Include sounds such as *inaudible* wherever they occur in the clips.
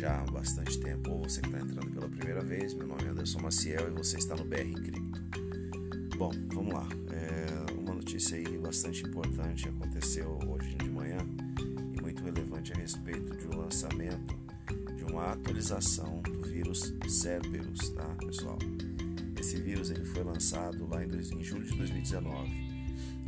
já há bastante tempo ou você que está entrando pela primeira vez. Meu nome é Anderson Maciel e você está no BR Cripto. Bom, vamos lá. É uma notícia aí bastante importante aconteceu hoje de manhã e muito relevante a respeito de um lançamento de uma atualização do vírus Cerberus, tá, pessoal? Esse vírus ele foi lançado lá em, dois, em julho de 2019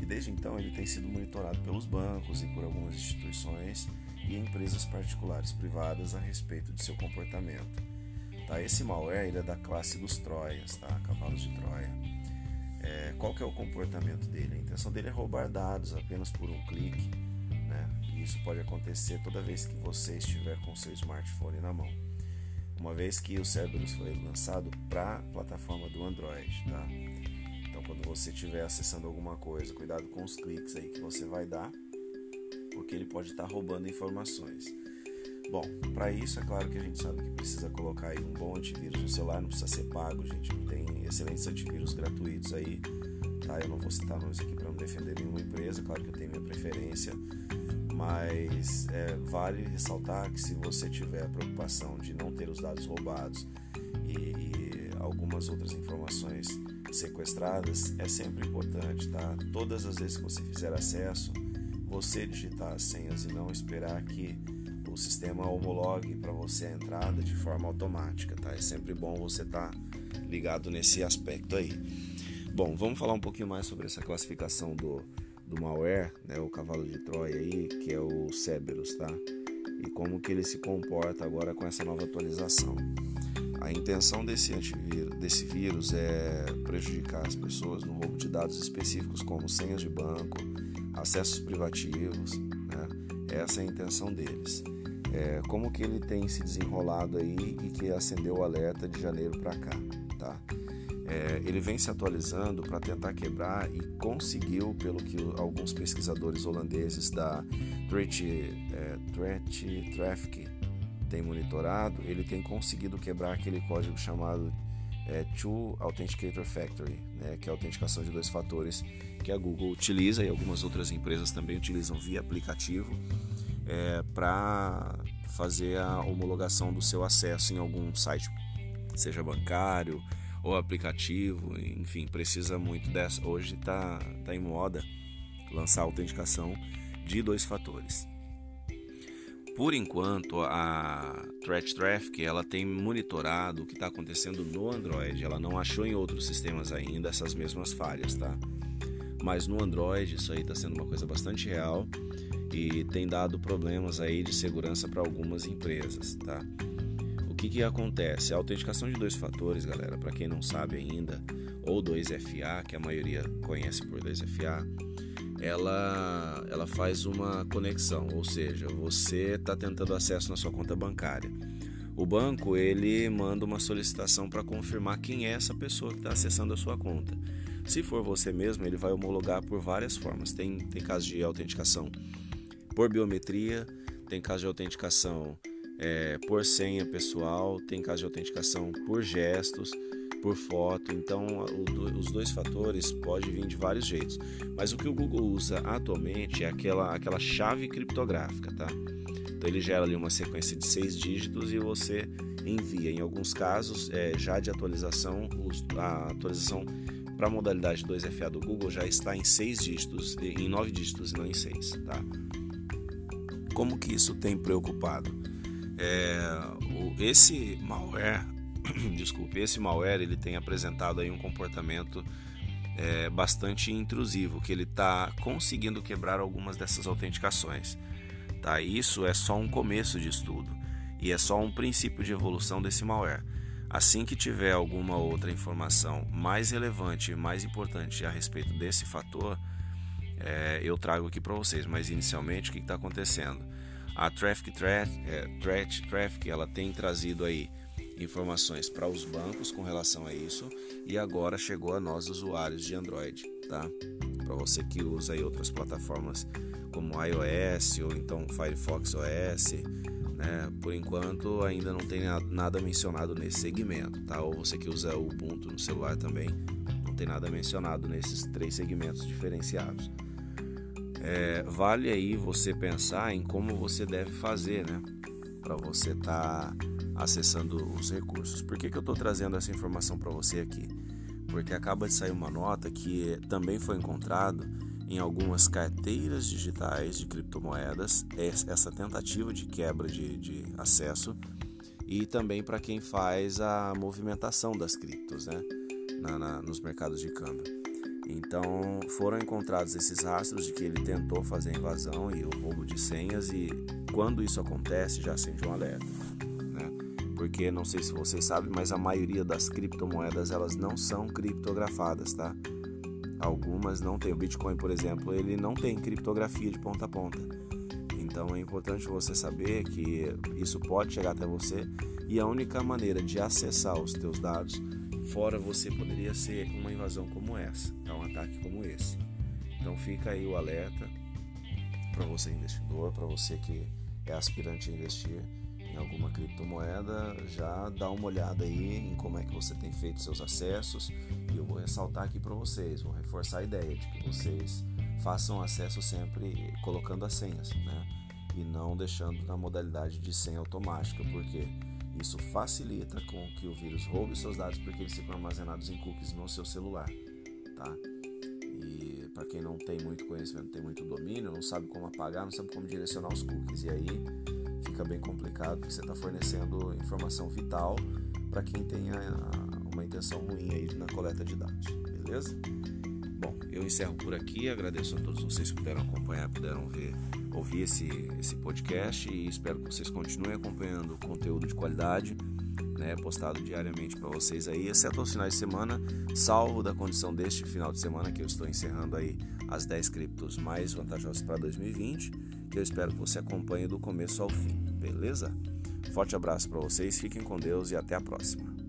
e desde então ele tem sido monitorado pelos bancos e por algumas instituições e empresas particulares privadas a respeito de seu comportamento. Tá, esse malware ele é da classe dos Troias, tá? cavalos de Troia. É, qual que é o comportamento dele? A intenção dele é roubar dados apenas por um clique, né? e isso pode acontecer toda vez que você estiver com seu smartphone na mão. Uma vez que o Cerberus foi lançado para a plataforma do Android, tá? Então, quando você estiver acessando alguma coisa, cuidado com os cliques aí que você vai dar, porque ele pode estar roubando informações. Bom, para isso é claro que a gente sabe que precisa colocar aí um bom antivírus no celular, não precisa ser pago, gente. Tem excelentes antivírus gratuitos aí, tá? Eu não vou citar nomes aqui para não defender nenhuma empresa, claro que eu tenho minha preferência, mas é, vale ressaltar que se você tiver a preocupação de não ter os dados roubados e, e algumas outras informações sequestradas, é sempre importante, tá? Todas as vezes que você fizer acesso, você digitar as senhas e não esperar que o sistema homologue para você a entrada de forma automática, tá? É sempre bom você estar tá ligado nesse aspecto aí. Bom, vamos falar um pouquinho mais sobre essa classificação do, do malware, né, o cavalo de Troia aí, que é o Cerberus, tá? E como que ele se comporta agora com essa nova atualização. A intenção desse antivírus, desse vírus é prejudicar as pessoas no roubo de dados específicos como senhas de banco, acessos privativos, né? essa é a intenção deles. É, como que ele tem se desenrolado aí e que acendeu o alerta de janeiro para cá, tá? É, ele vem se atualizando para tentar quebrar e conseguiu, pelo que alguns pesquisadores holandeses da Threat, é, Threat Traffic têm monitorado, ele tem conseguido quebrar aquele código chamado é, Two Authenticator Factory, né, que é a autenticação de dois fatores que a Google utiliza e algumas outras empresas também utilizam via aplicativo é, para fazer a homologação do seu acesso em algum site, seja bancário ou aplicativo, enfim, precisa muito dessa. Hoje está tá em moda lançar a autenticação de dois fatores. Por enquanto, a Threat Traffic ela tem monitorado o que está acontecendo no Android. Ela não achou em outros sistemas ainda essas mesmas falhas, tá? Mas no Android isso aí está sendo uma coisa bastante real e tem dado problemas aí de segurança para algumas empresas, tá? O que, que acontece? A autenticação de dois fatores, galera, para quem não sabe ainda, ou 2FA, que a maioria conhece por 2FA, ela, ela faz uma conexão, ou seja, você está tentando acesso na sua conta bancária. O banco ele manda uma solicitação para confirmar quem é essa pessoa que está acessando a sua conta. Se for você mesmo, ele vai homologar por várias formas. Tem, tem casos de autenticação por biometria, tem caso de autenticação é, por senha pessoal, tem caso de autenticação por gestos por foto. Então, os dois fatores podem vir de vários jeitos. Mas o que o Google usa atualmente é aquela, aquela chave criptográfica, tá? Então, ele gera ali uma sequência de seis dígitos e você envia. Em alguns casos, é, já de atualização, a atualização para a modalidade 2FA do Google já está em seis dígitos, em nove dígitos e não em seis, tá? Como que isso tem preocupado? É, esse malware *clears throat* desculpe, esse malware ele tem apresentado aí um comportamento é, bastante intrusivo, que ele está conseguindo quebrar algumas dessas autenticações. Tá? Isso é só um começo de estudo e é só um princípio de evolução desse malware. Assim que tiver alguma outra informação mais relevante e mais importante a respeito desse fator, é, eu trago aqui para vocês. Mas inicialmente o que está acontecendo? A Traffic Threat, é, Threat Traffic ela tem trazido aí informações para os bancos com relação a isso e agora chegou a nós usuários de Android, tá? Para você que usa aí outras plataformas como iOS ou então Firefox OS, né? Por enquanto ainda não tem nada mencionado nesse segmento, tá? Ou você que usa o Ubuntu no celular também, não tem nada mencionado nesses três segmentos diferenciados. É, vale aí você pensar em como você deve fazer, né? para você estar tá acessando os recursos. Por que, que eu estou trazendo essa informação para você aqui? Porque acaba de sair uma nota que também foi encontrado em algumas carteiras digitais de criptomoedas essa tentativa de quebra de, de acesso e também para quem faz a movimentação das criptos né, na, na, nos mercados de câmbio. Então foram encontrados esses rastros de que ele tentou fazer a invasão e o roubo de senhas e quando isso acontece já acende um alerta? Porque não sei se vocês sabem, mas a maioria das criptomoedas elas não são criptografadas, tá? Algumas não tem. O Bitcoin, por exemplo, ele não tem criptografia de ponta a ponta. Então é importante você saber que isso pode chegar até você e a única maneira de acessar os teus dados fora você poderia ser uma invasão como essa, é um ataque como esse. Então fica aí o alerta para você investidor, para você que é aspirante a investir em alguma criptomoeda, já dá uma olhada aí em como é que você tem feito seus acessos e eu vou ressaltar aqui para vocês, vou reforçar a ideia de que vocês façam acesso sempre colocando as senhas, né? E não deixando na modalidade de senha automática, porque isso facilita com que o vírus roube seus dados porque eles ficam armazenados em cookies no seu celular, tá? E para quem não tem muito conhecimento, tem muito domínio, não sabe como apagar, não sabe como direcionar os cookies e aí fica bem complicado porque você está fornecendo informação vital para quem tenha uma intenção ruim aí na coleta de dados, beleza? Bom, eu encerro por aqui, agradeço a todos vocês que puderam acompanhar, puderam ver ouvir esse, esse podcast e espero que vocês continuem acompanhando conteúdo de qualidade, né, postado diariamente para vocês aí, exceto aos finais de semana, salvo da condição deste final de semana que eu estou encerrando aí as 10 criptos mais vantajosas para 2020, que eu espero que você acompanhe do começo ao fim, beleza? Forte abraço para vocês, fiquem com Deus e até a próxima.